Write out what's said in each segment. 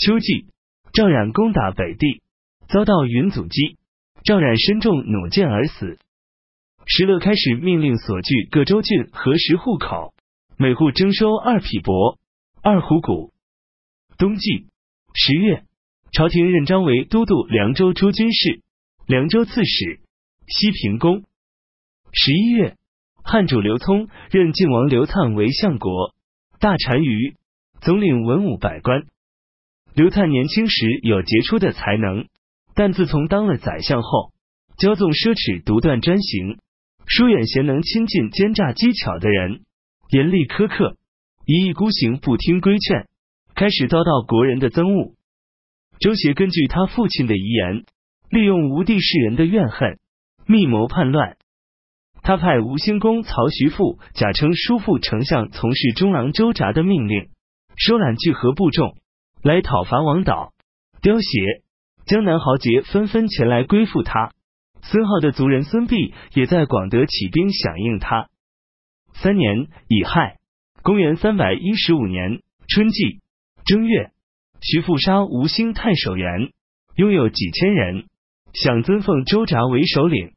秋季，赵冉攻打北地，遭到云阻击，赵冉身中弩箭而死。石勒开始命令所据各州郡核实户口，每户征收二匹帛、二虎谷。冬季十月，朝廷任张为都督凉州诸军事、凉州刺史、西平公。十一月，汉主刘聪任晋王刘粲为相国、大单于，总领文武百官。刘粲年轻时有杰出的才能，但自从当了宰相后，骄纵奢侈，独断专行。疏远贤能亲近奸诈机巧的人，严厉苛刻，一意孤行，不听规劝，开始遭到国人的憎恶。周协根据他父亲的遗言，利用吴地世人的怨恨，密谋叛乱。他派吴兴公曹徐富假称叔父丞相从事中郎周札的命令，收揽聚合部众来讨伐王导、刁协，江南豪杰纷纷前来归附他。孙浩的族人孙弼也在广德起兵响应他。三年乙亥，公元三百一十五年春季正月，徐富杀吴兴太守元，拥有几千人，想尊奉周札为首领。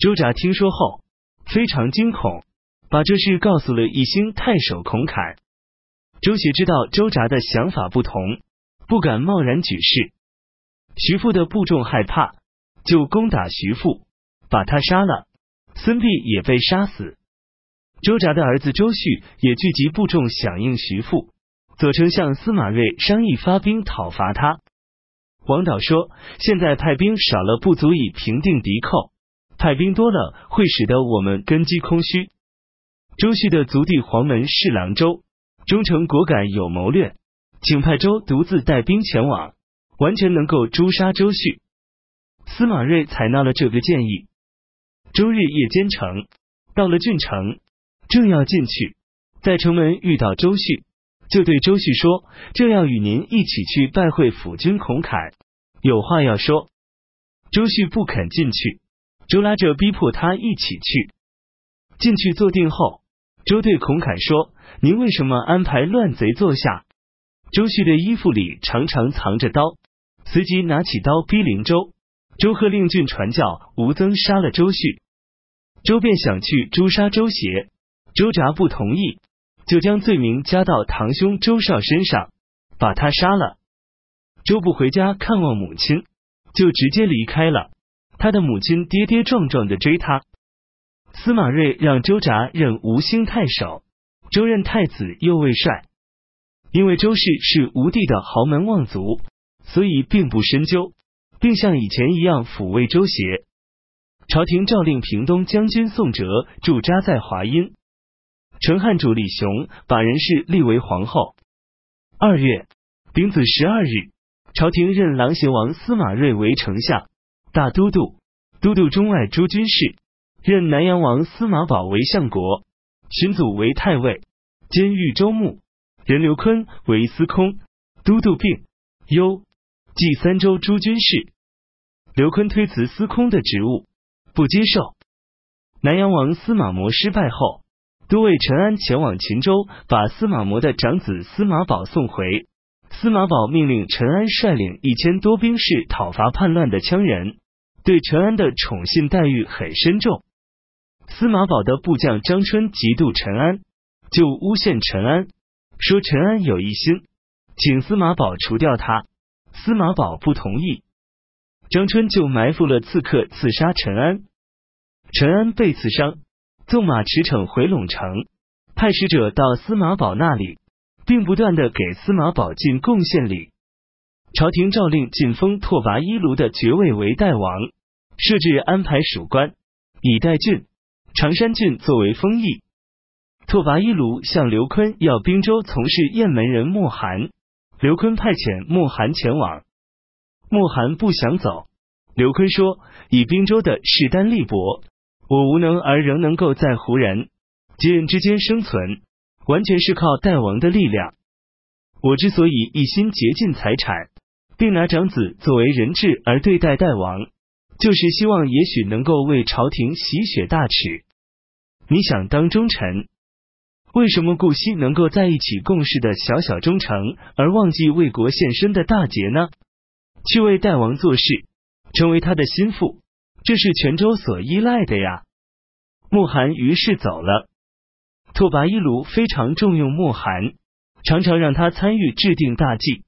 周札听说后非常惊恐，把这事告诉了一兴太守孔侃。周协知道周札的想法不同，不敢贸然举事。徐父的部众害怕。就攻打徐父，把他杀了。孙弼也被杀死。周札的儿子周旭也聚集部众响应徐父。左丞相司马睿商议发兵讨伐他。王导说：“现在派兵少了，不足以平定敌寇；派兵多了，会使得我们根基空虚。”周旭的族弟黄门侍郎周忠诚果敢，有谋略，请派周独自带兵前往，完全能够诛杀周旭。司马睿采纳了这个建议。周日夜兼程，到了郡城，正要进去，在城门遇到周旭，就对周旭说：“这要与您一起去拜会辅军孔侃，有话要说。”周旭不肯进去，周拉着逼迫他一起去。进去坐定后，周对孔侃说：“您为什么安排乱贼坐下？”周旭的衣服里常常藏着刀，随即拿起刀逼临周。周贺令郡传教，吴增杀了周旭，周便想去诛杀周协，周札不同意，就将罪名加到堂兄周绍身上，把他杀了。周不回家看望母亲，就直接离开了。他的母亲跌跌撞撞的追他。司马睿让周札任吴兴太守，周任太子右卫帅。因为周氏是吴地的豪门望族，所以并不深究。并像以前一样抚慰周协。朝廷诏令平东将军宋哲驻扎在华阴。陈汉主李雄把人氏立为皇后。二月丙子十二日，朝廷任琅邪王司马睿为丞相、大都督、都督中外诸军事，任南阳王司马宝为相国、荀祖为太尉，兼豫州牧，任刘坤为司空、都督并、幽。冀三州诸军事，刘坤推辞司空的职务，不接受。南阳王司马模失败后，都尉陈安前往秦州，把司马模的长子司马宝送回。司马宝命令陈安率领一千多兵士讨伐叛乱的羌人，对陈安的宠信待遇很深重。司马宝的部将张春嫉妒陈安，就诬陷陈安，说陈安有一心，请司马宝除掉他。司马宝不同意，张春就埋伏了刺客，刺杀陈安。陈安被刺伤，纵马驰骋回陇城，派使者到司马宝那里，并不断的给司马宝进贡献礼。朝廷诏令晋封拓跋伊卢的爵位为代王，设置安排属官，以代郡、常山郡作为封邑。拓跋一卢向刘坤要滨州从事雁门人莫寒。刘坤派遣莫寒前往，莫寒不想走。刘坤说：“以滨州的势单力薄，我无能而仍能够在胡人吉人之间生存，完全是靠代王的力量。我之所以一心竭尽财产，并拿长子作为人质而对待代王，就是希望也许能够为朝廷洗雪大耻。你想当忠臣，为什么顾惜能够在一起共事的小小忠诚，而忘记为国献身的大节呢？去为代王做事，成为他的心腹，这是泉州所依赖的呀。慕寒于是走了。拓跋一卢非常重用慕寒，常常让他参与制定大计。